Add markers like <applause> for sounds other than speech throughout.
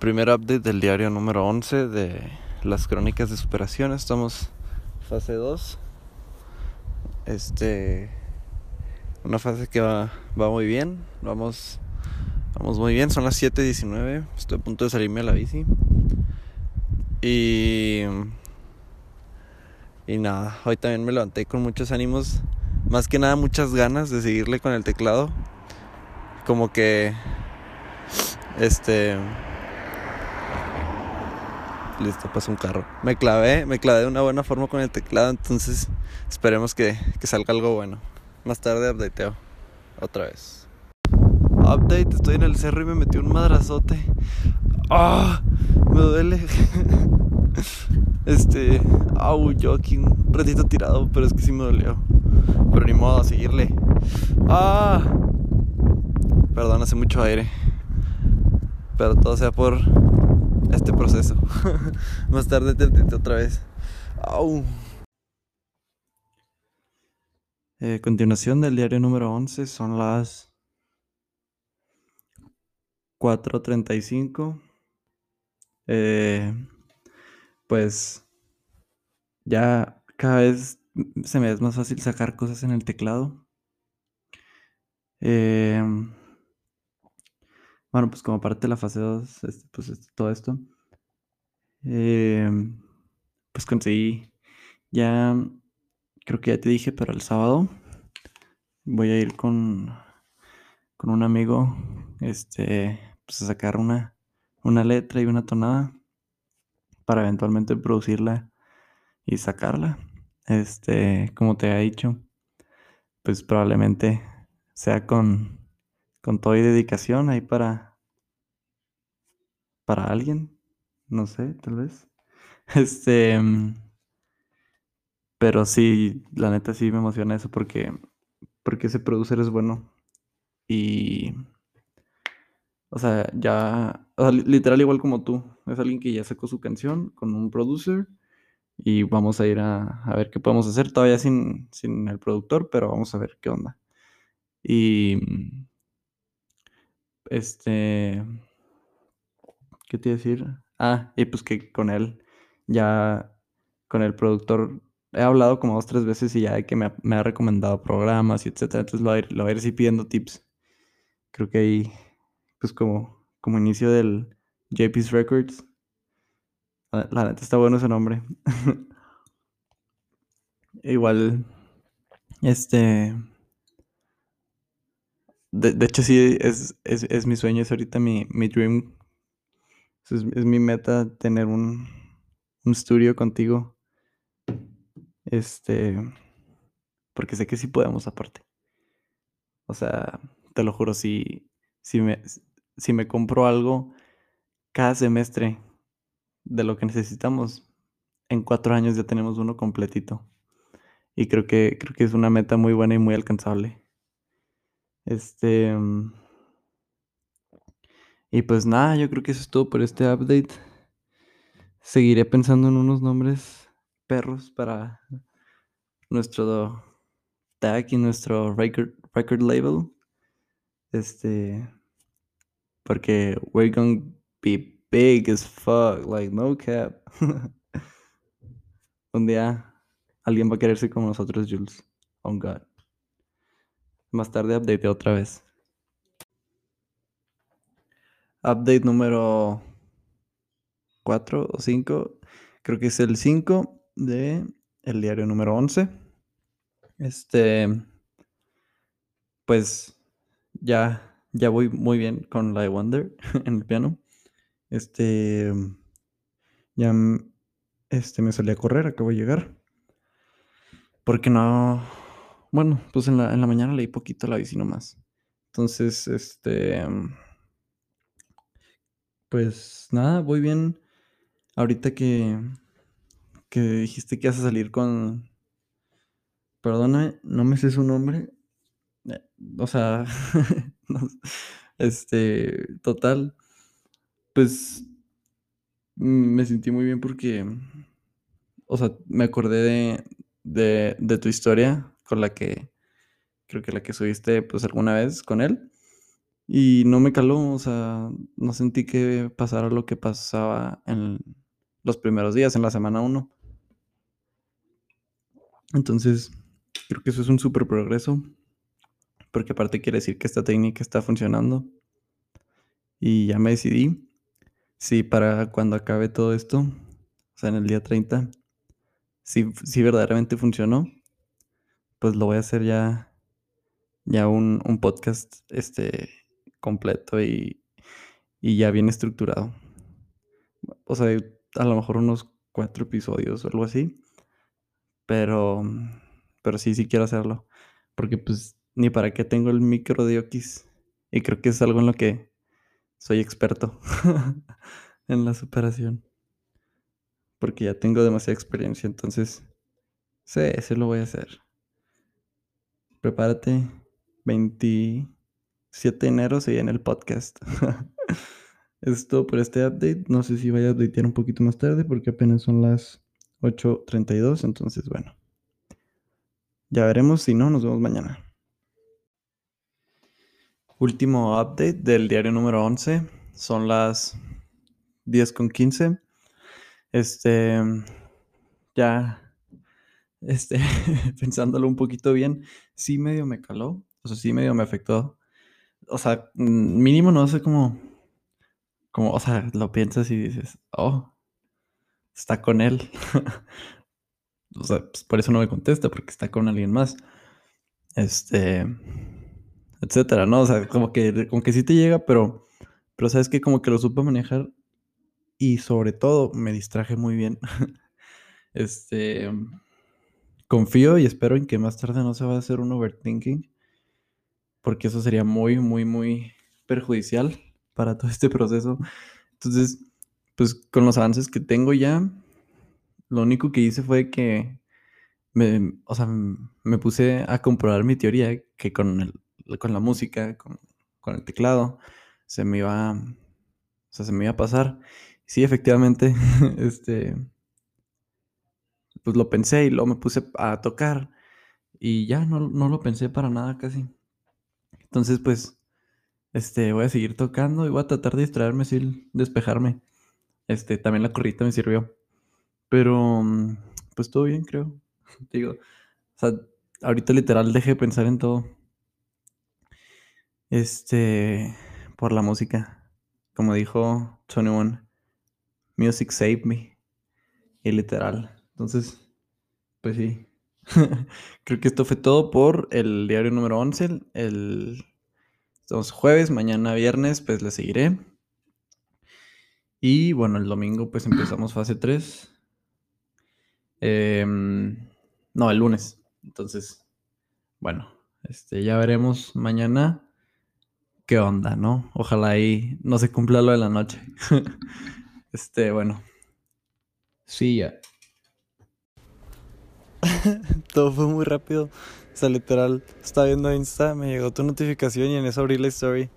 Primer update del diario número 11 de las crónicas de superación. Estamos fase 2. Este. Una fase que va, va muy bien. Vamos, vamos muy bien. Son las 7:19. Estoy a punto de salirme a la bici. Y. Y nada, hoy también me levanté con muchos ánimos. Más que nada, muchas ganas de seguirle con el teclado. Como que. Este Listo, pasó un carro. Me clavé, me clavé de una buena forma con el teclado, entonces esperemos que, salga algo bueno. Más tarde updateo. Otra vez. Update, estoy en el cerro y me metí un madrazote. ¡Ah! Me duele. <laughs> este. Au, yo aquí un ratito tirado, pero es que sí me dolió. Pero ni modo, a seguirle. ¡Ah! Perdón, hace mucho aire. Pero todo sea por este proceso. <laughs> Más tarde te otra vez. Au. Eh, continuación del diario número 11 son las 4.35. Eh, pues ya cada vez se me es más fácil sacar cosas en el teclado. Eh, bueno, pues como parte de la fase 2, este, pues este, todo esto, em, pues conseguí ya, creo que ya te dije, pero el sábado voy a ir con, con un amigo, este, pues a sacar una, una letra y una tonada para eventualmente producirla y sacarla. Este, como te he dicho, pues probablemente sea con con toda y dedicación ahí para para alguien, no sé, tal vez. <laughs> Este, pero sí, la neta sí me emociona eso porque porque ese producer es bueno y o sea, ya literal igual como tú, es alguien que ya sacó su canción con un producer y vamos a ir a, a ver qué podemos hacer todavía sin, sin el productor, pero vamos a ver qué onda. Y este. ¿Qué te iba a decir? Ah, y pues que con él, ya con el productor, he hablado como dos, tres veces y ya que me ha, me ha recomendado programas y etcétera. Entonces lo voy, a ir, lo voy a pidiendo tips. Creo que ahí, pues como, como inicio del JP's Records. La, neta está bueno ese nombre. <laughs> Igual, este. De, hecho, sí, es, es, mi sueño, es ahorita mi, mi dream. Es, mi meta tener un, un estudio contigo. Este. Porque sé que sí podemos aparte. O sea, te lo juro, si, si, me, si me compro algo cada semestre de lo que necesitamos, en cuatro años ya tenemos uno completito. Y creo que, creo que es una meta muy buena y muy alcanzable. Este. Y pues nada, yo creo que eso es todo por este update. Seguiré pensando en unos nombres perros para nuestro tag y nuestro record, record label. Este. Porque we're gonna be big as fuck, like no cap. <laughs> Un día alguien va a quererse como nosotros, Jules. Oh God. Más tarde update otra vez. Update número 4 o 5. Creo que es el 5 de el diario número 11. Este pues ya ya voy muy bien con la de Wonder <laughs> en el piano. Este ya este me salí a correr, acabo de llegar. Porque no bueno, pues en la, en la mañana leí poquito la bici nomás. Entonces, este. Pues nada, voy bien. Ahorita que. Que dijiste que vas a salir con. Perdona, no me sé su nombre. Eh, o sea. <laughs> este. Total. Pues. Me sentí muy bien porque. O sea, me acordé de, de, de tu historia con la que creo que la que subiste pues alguna vez con él. Y no me caló, o sea, no sentí que pasara lo que pasaba en los primeros días, en la semana 1. Entonces, creo que eso es un súper progreso, porque aparte quiere decir que esta técnica está funcionando. Y ya me decidí, si para cuando acabe todo esto, o sea, en el día 30, si, si verdaderamente funcionó, pues lo voy a hacer ya, ya un, un podcast este, completo y, y ya bien estructurado. O sea, a lo mejor unos cuatro episodios o algo así. Pero, pero sí, sí quiero hacerlo. Porque pues ni para qué tengo el micro de Okis. Y creo que es algo en lo que soy experto <laughs> en la superación. Porque ya tengo demasiada experiencia. Entonces, sí, sí lo voy a hacer. Prepárate. 27 de enero se en el podcast. <laughs> Esto por este update. No sé si vaya a updatear un poquito más tarde porque apenas son las 8.32. Entonces, bueno. Ya veremos. Si no, nos vemos mañana. Último update del diario número 11. Son las 10.15. Este. Ya. Este. <laughs> pensándolo un poquito bien. Sí, medio me caló. O sea, sí, medio me afectó. O sea, mínimo no sé cómo como, o sea, lo piensas y dices, oh, está con él. <laughs> o sea, pues, por eso no me contesta, porque está con alguien más. Este, etcétera, ¿no? O sea, como que, como que sí te llega, pero, pero sabes que como que lo supe manejar y sobre todo me distraje muy bien. <laughs> este, confío y espero en que más tarde no se va a hacer un overthinking, porque eso sería muy, muy, muy perjudicial para todo este proceso. Entonces, pues con los avances que tengo ya, lo único que hice fue que me, o sea, me puse a comprobar mi teoría que con, el, con la música, con, con, el teclado, se me iba, o sea, se me iba a pasar. Sí, efectivamente, <laughs> este, pues lo pensé y luego me puse a tocar y ya no, no lo pensé para nada casi. Entonces, pues, este, voy a seguir tocando y voy a tratar de distraerme, sin despejarme. Este, también la corrita me sirvió. Pero, mm, pues todo bien, creo. <laughs> Digo, o sea, ahorita literal dejé de pensar en todo. Este, por la música. Como dijo Tony One, music saved me. Y literal. Entonces, pues sí. <laughs> creo que esto fue todo por el diario número 11, el Estamos jueves, mañana viernes, pues le seguiré. Y bueno, el domingo pues empezamos fase 3. Em, no, el lunes. Entonces, bueno, este, ya veremos mañana qué onda, ¿no? Ojalá ahí no se cumpla lo de la noche. <laughs> este, bueno. Sí, ya. <laughs> Todo fue muy rápido sea, literal, estaba viendo Insta, me llegó tu notificación y en eso abrí la story.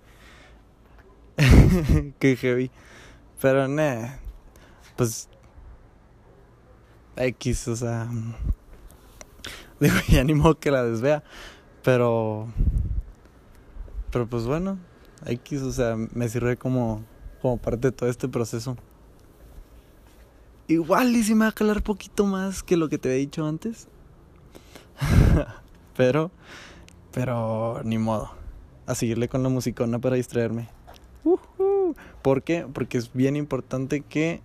<laughs> Qué heavy. Pero, nah, pues. X, o sea. <laughs> Digo, ya ni modo que la desvea. Pero. Pero pues bueno, X, o sea, me sirve como, como parte de todo este proceso. Igual y si me va a calar poquito más que lo que te había dicho antes. <laughs> Pero, pero ni modo. A seguirle con la musicona para distraerme. ¿Por qué? Porque es bien importante que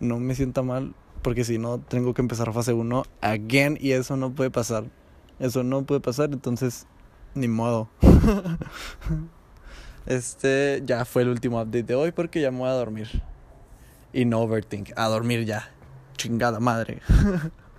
no me sienta mal. Porque si no, tengo que empezar fase 1 again. Y eso no puede pasar. Eso no puede pasar. Entonces, ni modo. <laughs> este ya fue el último update de hoy porque ya me voy a dormir. Y no overthink. A dormir ya. Chingada madre. <laughs>